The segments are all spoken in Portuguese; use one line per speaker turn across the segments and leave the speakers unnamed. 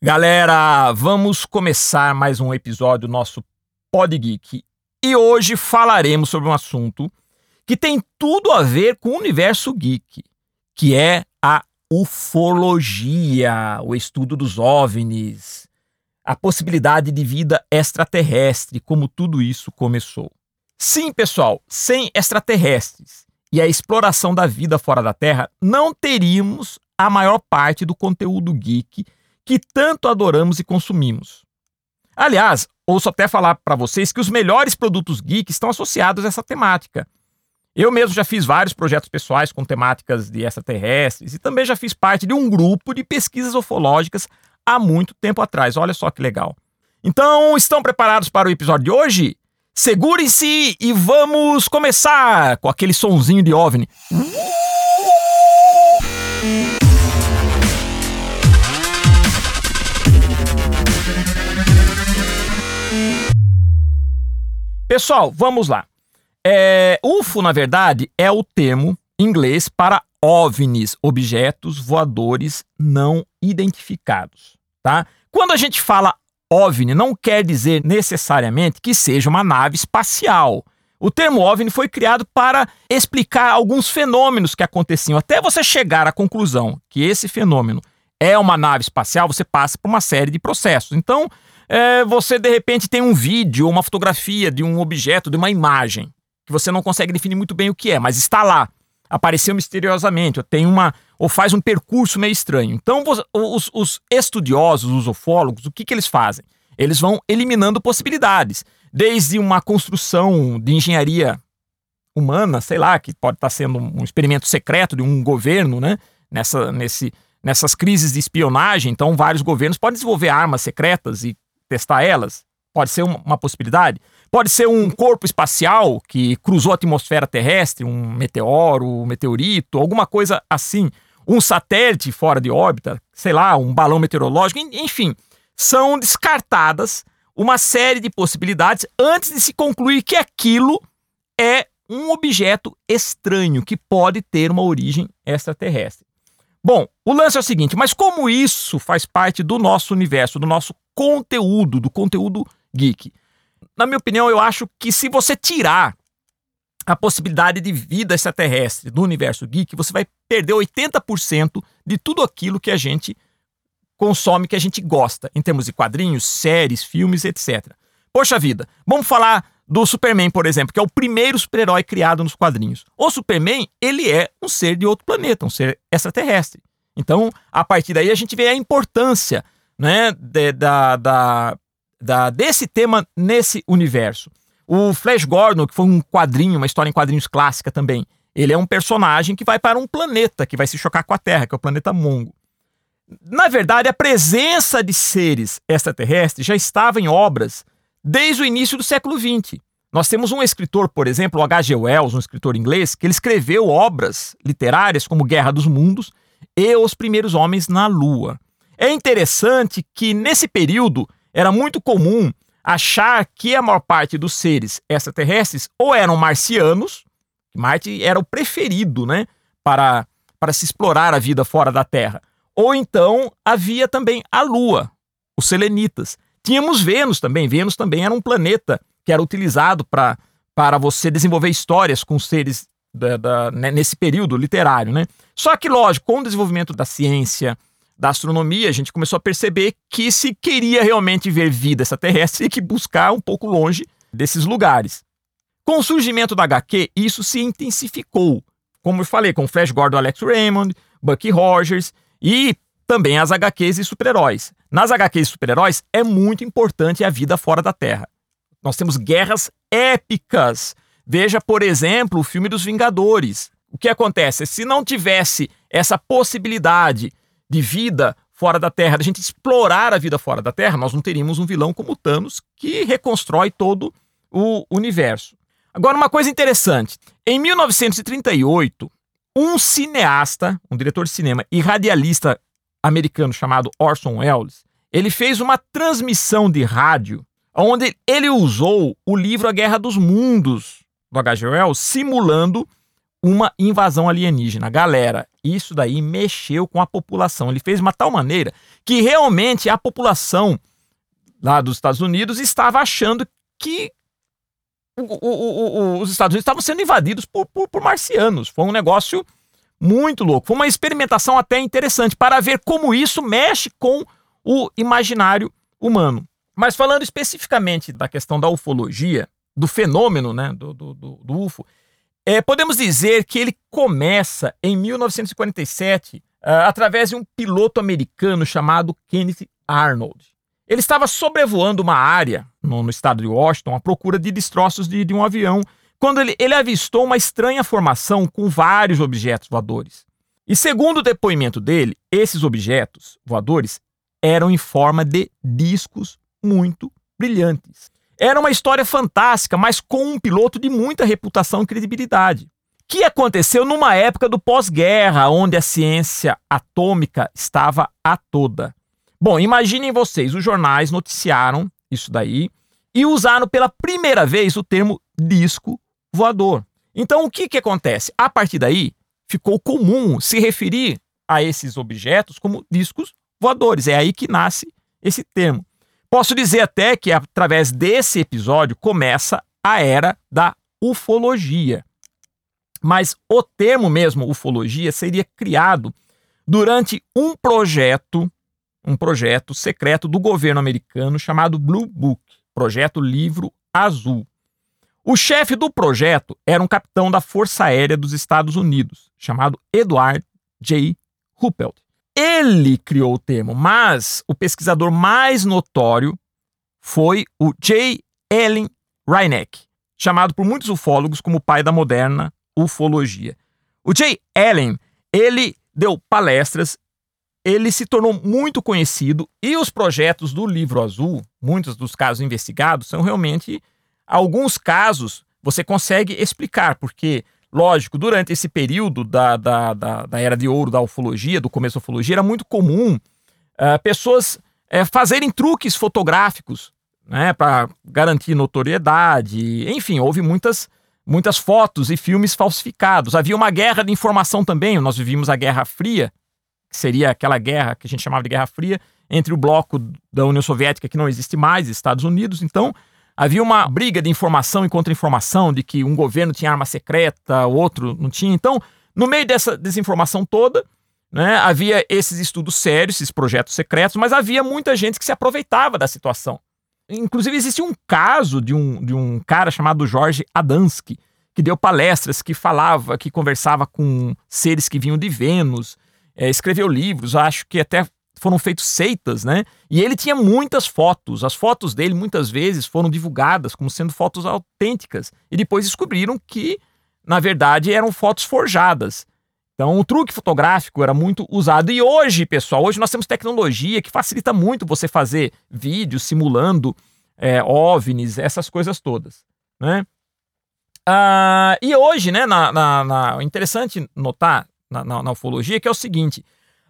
Galera, vamos começar mais um episódio do nosso Pod Geek. E hoje falaremos sobre um assunto que tem tudo a ver com o universo geek, que é a ufologia, o estudo dos OVNIs, a possibilidade de vida extraterrestre, como tudo isso começou. Sim, pessoal, sem extraterrestres e a exploração da vida fora da Terra, não teríamos a maior parte do conteúdo geek que tanto adoramos e consumimos. Aliás, ouço até falar para vocês que os melhores produtos geek estão associados a essa temática. Eu mesmo já fiz vários projetos pessoais com temáticas de extraterrestres e também já fiz parte de um grupo de pesquisas ufológicas há muito tempo atrás. Olha só que legal. Então, estão preparados para o episódio de hoje? Segurem-se e vamos começar com aquele sonzinho de OVNI. Pessoal, vamos lá. É, UFO, na verdade, é o termo inglês para OVNIs, objetos voadores não identificados, tá? Quando a gente fala OVNI, não quer dizer necessariamente que seja uma nave espacial. O termo OVNI foi criado para explicar alguns fenômenos que aconteciam. Até você chegar à conclusão que esse fenômeno é uma nave espacial, você passa por uma série de processos. Então, é, você de repente tem um vídeo, uma fotografia de um objeto, de uma imagem, que você não consegue definir muito bem o que é, mas está lá. Apareceu misteriosamente, ou tem uma. ou faz um percurso meio estranho. Então, os, os estudiosos, os ufólogos, o que, que eles fazem? Eles vão eliminando possibilidades. Desde uma construção de engenharia humana, sei lá, que pode estar sendo um experimento secreto de um governo, né? Nessa, nesse, nessas crises de espionagem, então vários governos podem desenvolver armas secretas e testar elas? Pode ser uma possibilidade. Pode ser um corpo espacial que cruzou a atmosfera terrestre, um meteoro, um meteorito, alguma coisa assim. Um satélite fora de órbita, sei lá, um balão meteorológico, enfim. São descartadas uma série de possibilidades antes de se concluir que aquilo é um objeto estranho que pode ter uma origem extraterrestre. Bom, o lance é o seguinte, mas como isso faz parte do nosso universo, do nosso conteúdo, do conteúdo geek? Na minha opinião, eu acho que se você tirar a possibilidade de vida extraterrestre do universo geek, você vai perder 80% de tudo aquilo que a gente consome, que a gente gosta, em termos de quadrinhos, séries, filmes, etc. Poxa vida, vamos falar do Superman, por exemplo, que é o primeiro super-herói criado nos quadrinhos. O Superman, ele é um ser de outro planeta, um ser extraterrestre. Então, a partir daí, a gente vê a importância né, de, da, da, da, desse tema nesse universo. O Flash Gordon, que foi um quadrinho, uma história em quadrinhos clássica também, ele é um personagem que vai para um planeta que vai se chocar com a Terra, que é o planeta Mongo. Na verdade, a presença de seres extraterrestres já estava em obras desde o início do século XX. Nós temos um escritor, por exemplo, H.G. Wells, um escritor inglês, que ele escreveu obras literárias como Guerra dos Mundos e Os Primeiros Homens na Lua. É interessante que nesse período era muito comum achar que a maior parte dos seres extraterrestres ou eram marcianos, Marte era o preferido, né, para, para se explorar a vida fora da Terra, ou então havia também a Lua, os selenitas, Tínhamos Vênus também. Vênus também era um planeta que era utilizado para para você desenvolver histórias com seres da, da, né, nesse período literário, né? Só que, lógico, com o desenvolvimento da ciência, da astronomia, a gente começou a perceber que se queria realmente ver vida extraterrestre, tinha que buscar um pouco longe desses lugares. Com o surgimento da HQ, isso se intensificou. Como eu falei, com Flash Gordon, Alex Raymond, Bucky Rogers e também as HQs e super-heróis. Nas HQs super-heróis é muito importante a vida fora da Terra. Nós temos guerras épicas. Veja, por exemplo, o filme dos Vingadores. O que acontece? Se não tivesse essa possibilidade de vida fora da Terra, de a gente explorar a vida fora da Terra, nós não teríamos um vilão como Thanos que reconstrói todo o universo. Agora, uma coisa interessante: em 1938, um cineasta, um diretor de cinema e radialista americano chamado Orson Welles, ele fez uma transmissão de rádio onde ele usou o livro A Guerra dos Mundos do H.G. Wells simulando uma invasão alienígena. Galera, isso daí mexeu com a população. Ele fez de uma tal maneira que realmente a população lá dos Estados Unidos estava achando que o, o, o, os Estados Unidos estavam sendo invadidos por, por, por marcianos. Foi um negócio muito louco. Foi uma experimentação até interessante para ver como isso mexe com o imaginário humano. Mas falando especificamente da questão da ufologia, do fenômeno né, do, do, do, UFO, é, podemos dizer que ele começa em 1947 uh, ah, através de um piloto americano chamado Kenneth Arnold. Ele estava sobrevoando uma área no, no estado de Washington à procura de destroços de, de um avião quando ele, ele avistou uma estranha formação com vários objetos voadores. E segundo o depoimento dele, esses objetos voadores eram em forma de discos muito brilhantes. Era uma história fantástica, mas com um piloto de muita reputação e credibilidade. Que aconteceu numa época do pós-guerra, onde a ciência atômica estava a toda. Bom, imaginem vocês, os jornais noticiaram isso daí e usaram pela primeira vez o termo disco voador. Então, o que, que acontece? A partir daí, ficou comum se referir a esses objetos como discos voadores. É aí que nasce esse termo. Posso dizer até que através desse episódio começa a era da ufologia. Mas o termo mesmo ufologia seria criado durante um projeto, um projeto secreto do governo americano chamado Blue Book, projeto Livro Azul. O chefe do projeto era um capitão da Força Aérea dos Estados Unidos, chamado Edward J. Ruppelt. Ele criou o termo, mas o pesquisador mais notório foi o J. Allen Hynek, chamado por muitos ufólogos como o pai da moderna ufologia. O J. Allen, ele deu palestras, ele se tornou muito conhecido e os projetos do Livro Azul, muitos dos casos investigados, são realmente Alguns casos você consegue explicar, porque, lógico, durante esse período da, da, da, da era de ouro da ufologia, do começo da ufologia, era muito comum uh, pessoas uh, fazerem truques fotográficos né, para garantir notoriedade. Enfim, houve muitas, muitas fotos e filmes falsificados. Havia uma guerra de informação também. Nós vivíamos a Guerra Fria, que seria aquela guerra que a gente chamava de Guerra Fria, entre o bloco da União Soviética, que não existe mais, Estados Unidos. Então, Havia uma briga de informação e contra-informação, de que um governo tinha arma secreta, o outro não tinha. Então, no meio dessa desinformação toda, né, havia esses estudos sérios, esses projetos secretos, mas havia muita gente que se aproveitava da situação. Inclusive, existe um caso de um, de um cara chamado Jorge Adansky, que deu palestras, que falava, que conversava com seres que vinham de Vênus, é, escreveu livros, acho que até foram feitos seitas, né? E ele tinha muitas fotos. As fotos dele muitas vezes foram divulgadas como sendo fotos autênticas. E depois descobriram que, na verdade, eram fotos forjadas. Então, o truque fotográfico era muito usado. E hoje, pessoal, hoje nós temos tecnologia que facilita muito você fazer vídeos simulando é, OVNIs, essas coisas todas, né? Ah, e hoje, né, na, na, na interessante notar na, na, na ufologia que é o seguinte: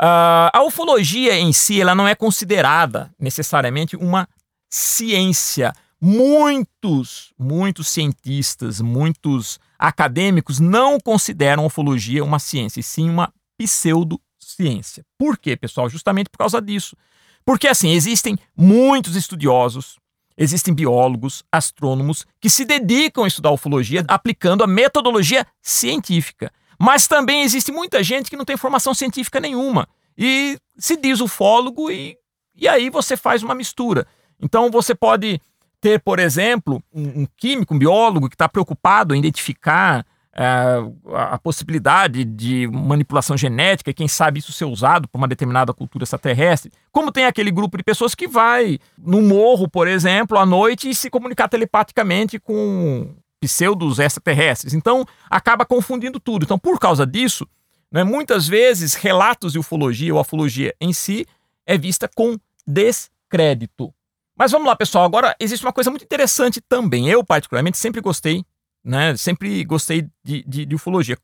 Uh, a ufologia em si ela não é considerada necessariamente uma ciência. Muitos, muitos cientistas, muitos acadêmicos não consideram a ufologia uma ciência, e sim uma pseudociência. Por quê, pessoal? Justamente por causa disso. Porque, assim, existem muitos estudiosos, existem biólogos, astrônomos que se dedicam a estudar ufologia aplicando a metodologia científica. Mas também existe muita gente que não tem formação científica nenhuma e se diz ufólogo e, e aí você faz uma mistura. Então você pode ter, por exemplo, um, um químico, um biólogo que está preocupado em identificar uh, a possibilidade de manipulação genética, quem sabe isso ser usado por uma determinada cultura extraterrestre. Como tem aquele grupo de pessoas que vai no morro, por exemplo, à noite e se comunicar telepaticamente com pseudos extraterrestres. Então, acaba confundindo tudo. Então, por causa disso, né, muitas vezes relatos de ufologia ou ufologia em si é vista com descrédito. Mas vamos lá, pessoal. Agora, existe uma coisa muito interessante também. Eu, particularmente, sempre gostei, né? Sempre gostei de, de, de ufologia.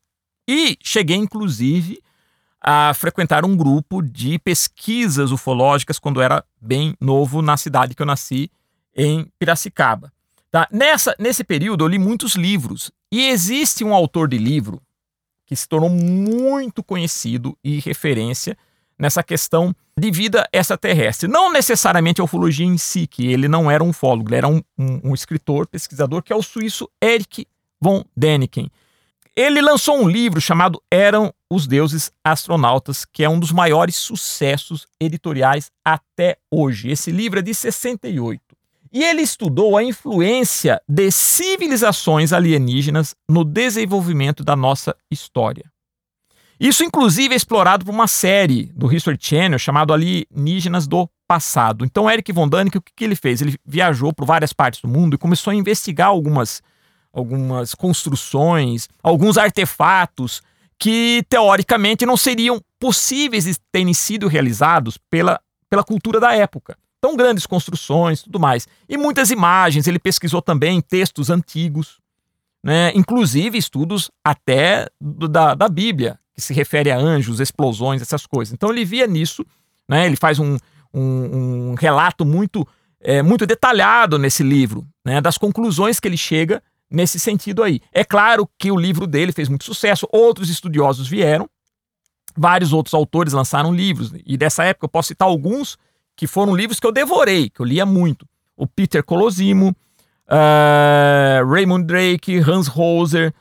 E cheguei, inclusive, a frequentar um grupo de pesquisas ufológicas quando era bem novo na cidade que eu nasci, em Piracicaba. Tá? Nessa, nesse período eu li muitos livros e existe um autor de livro que se tornou muito conhecido e referência nessa questão de vida extraterrestre. Não necessariamente a ufologia em si, que ele não era um ufólogo, ele era um, um, um escritor, pesquisador, que é o suíço Eric von Däniken. Ele lançou um livro chamado Eram os Deuses Astronautas, que é um dos maiores sucessos editoriais até hoje. Esse livro é de 68. E ele estudou a influência de civilizações alienígenas no desenvolvimento da nossa história. Isso, inclusive, é explorado por uma série do History Channel chamado Alienígenas do Passado. Então, Eric Von Däniken, o que, que ele fez? Ele viajou por várias partes do mundo e começou a investigar algumas, algumas construções, alguns artefatos que, teoricamente, não seriam possíveis de terem sido realizados pela, pela cultura da época. Então, grandes construções, tudo mais. E muitas imagens, ele pesquisou também textos antigos, né? inclusive estudos até da, da Bíblia, que se refere a anjos, explosões, essas coisas. Então ele via nisso, né? Ele faz um, um, um relato muito, é, muito detalhado nesse livro, né? Das conclusões que ele chega nesse sentido aí. É claro que o livro dele fez muito sucesso, outros estudiosos vieram, vários outros autores lançaram livros, e dessa época eu posso citar alguns que foram livros que eu devorei, que eu lia muito. O Peter Colosimo, uh, Raymond Drake, Hans Hoser,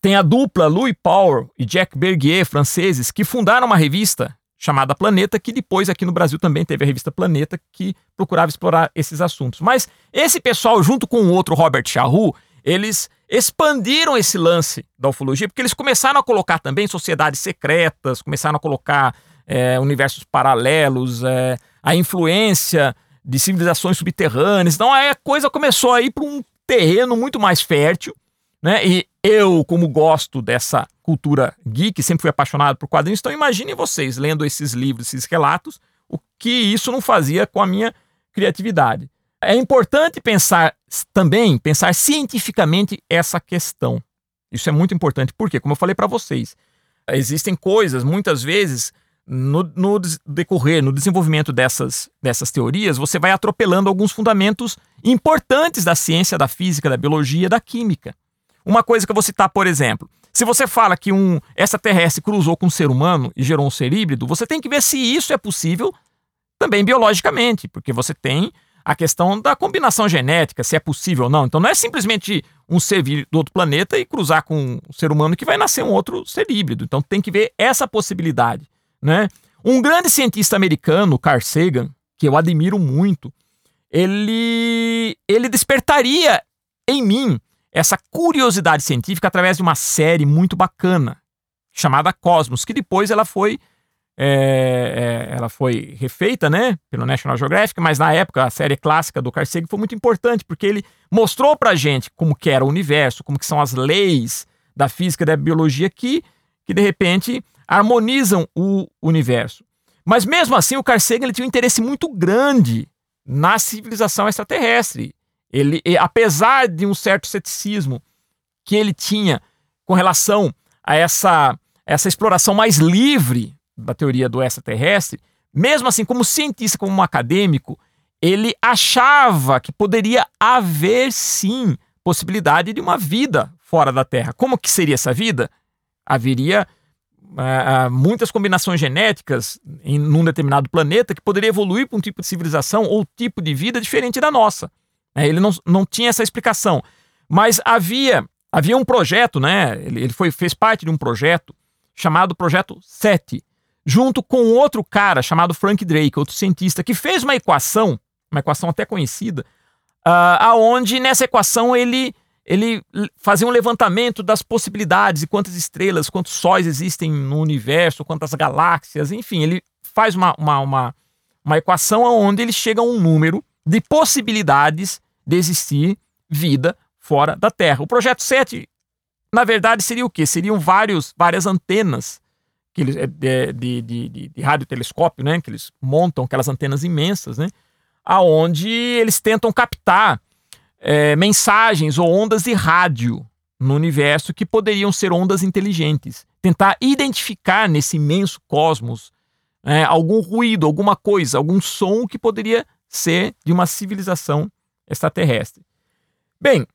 tem a dupla Louis Power e Jack Bergier, franceses, que fundaram uma revista chamada Planeta, que depois aqui no Brasil também teve a revista Planeta, que procurava explorar esses assuntos. Mas esse pessoal, junto com o outro Robert Charroux, eles expandiram esse lance da ufologia, porque eles começaram a colocar também sociedades secretas, começaram a colocar é, universos paralelos, é, a influência de civilizações subterrâneas. Então a coisa começou a ir para um terreno muito mais fértil, né? E eu, como gosto dessa cultura geek, sempre fui apaixonado por quadrinhos, então imaginem vocês lendo esses livros, esses relatos, o que isso não fazia com a minha criatividade. É importante pensar também, pensar cientificamente essa questão. Isso é muito importante, porque, como eu falei para vocês, existem coisas, muitas vezes, no, no, decorrer, no desenvolvimento dessas, dessas teorias, você vai atropelando alguns fundamentos importantes da ciência, da física, da biologia, da química. Uma coisa que eu vou citar, por exemplo, se você fala que um extraterrestre cruzou com um ser humano e gerou um ser híbrido, você tem que ver se isso é possível também biologicamente, porque você tem a questão da combinação genética, se é possível ou não. Então não é simplesmente um ser vir do outro planeta e cruzar com um ser humano que vai nascer um outro ser híbrido. Então tem que ver essa possibilidade, né? Um grande cientista americano, Carl Sagan, que eu admiro muito, ele ele despertaria em mim essa curiosidade científica através de uma série muito bacana chamada Cosmos, que depois ela foi é, é, ela foi refeita, né, pelo National Geographic, mas na época a série clássica do Carl Sagan foi muito importante porque ele mostrou para gente como que era o universo, como que são as leis da física e da biologia que, que de repente harmonizam o universo. Mas mesmo assim o Carl Sagan ele tinha um interesse muito grande na civilização extraterrestre. Ele, apesar de um certo ceticismo que ele tinha com relação a essa, essa exploração mais livre da teoria do extraterrestre, mesmo assim, como cientista, como um acadêmico, ele achava que poderia haver sim possibilidade de uma vida fora da Terra. Como que seria essa vida? Haveria uh, muitas combinações genéticas em num determinado planeta que poderia evoluir para um tipo de civilização ou tipo de vida diferente da nossa. É, ele não, não tinha essa explicação. Mas havia, havia um projeto, né? Ele, ele foi, fez parte de um projeto chamado Projeto 7, junto com outro cara chamado Frank Drake, outro cientista, que fez uma equação, uma equação até conhecida, uh, aonde nessa equação ele, ele fazia um levantamento das possibilidades e quantas estrelas, quantos sóis existem no universo, quantas galáxias, enfim, ele faz uma, uma, uma, uma equação onde ele chega a um número de possibilidades de existir vida fora da Terra. O projeto 7, na verdade, seria o quê? Seriam vários, várias antenas que eles, é, de, de, de, de radiotelescópio, né? Que eles montam aquelas antenas imensas, né? Aonde eles tentam captar é, mensagens ou ondas de rádio no universo que poderiam ser ondas inteligentes. Tentar identificar nesse imenso cosmos é, algum ruído, alguma coisa, algum som que poderia ser de uma civilização extraterrestre. Bem,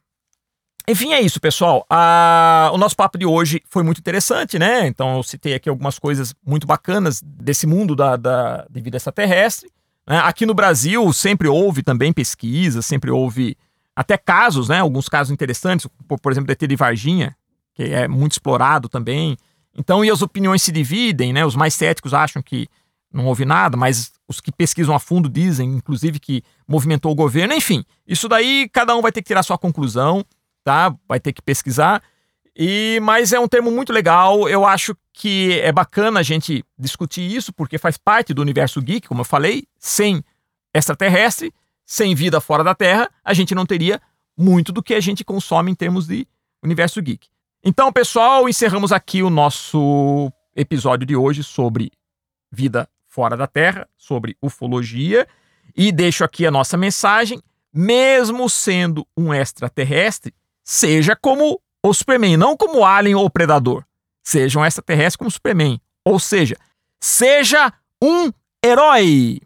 Enfim, é isso, pessoal. Ah, o nosso papo de hoje foi muito interessante, né? Então, eu citei aqui algumas coisas muito bacanas desse mundo da, da de vida extraterrestre. Né? Aqui no Brasil, sempre houve também pesquisas, sempre houve até casos, né? Alguns casos interessantes, por, exemplo, ET de Varginha, que é muito explorado também. Então, e as opiniões se dividem, né? Os mais céticos acham que não houve nada, mas os que pesquisam a fundo dizem, inclusive, que movimentou o governo. Enfim, isso daí cada um vai ter que tirar sua conclusão, tá? Vai ter que pesquisar. E mas é um termo muito legal. Eu acho que é bacana a gente discutir isso porque faz parte do universo geek, como eu falei. Sem extraterrestre, sem vida fora da Terra, a gente não teria muito do que a gente consome em termos de universo geek. Então, pessoal, encerramos aqui o nosso episódio de hoje sobre vida fora da Terra, sobre ufologia, e deixo aqui a nossa mensagem: mesmo sendo um extraterrestre, seja como o Superman, não como Alien ou Predador. Seja um extraterrestre como Superman. Ou seja, seja um herói.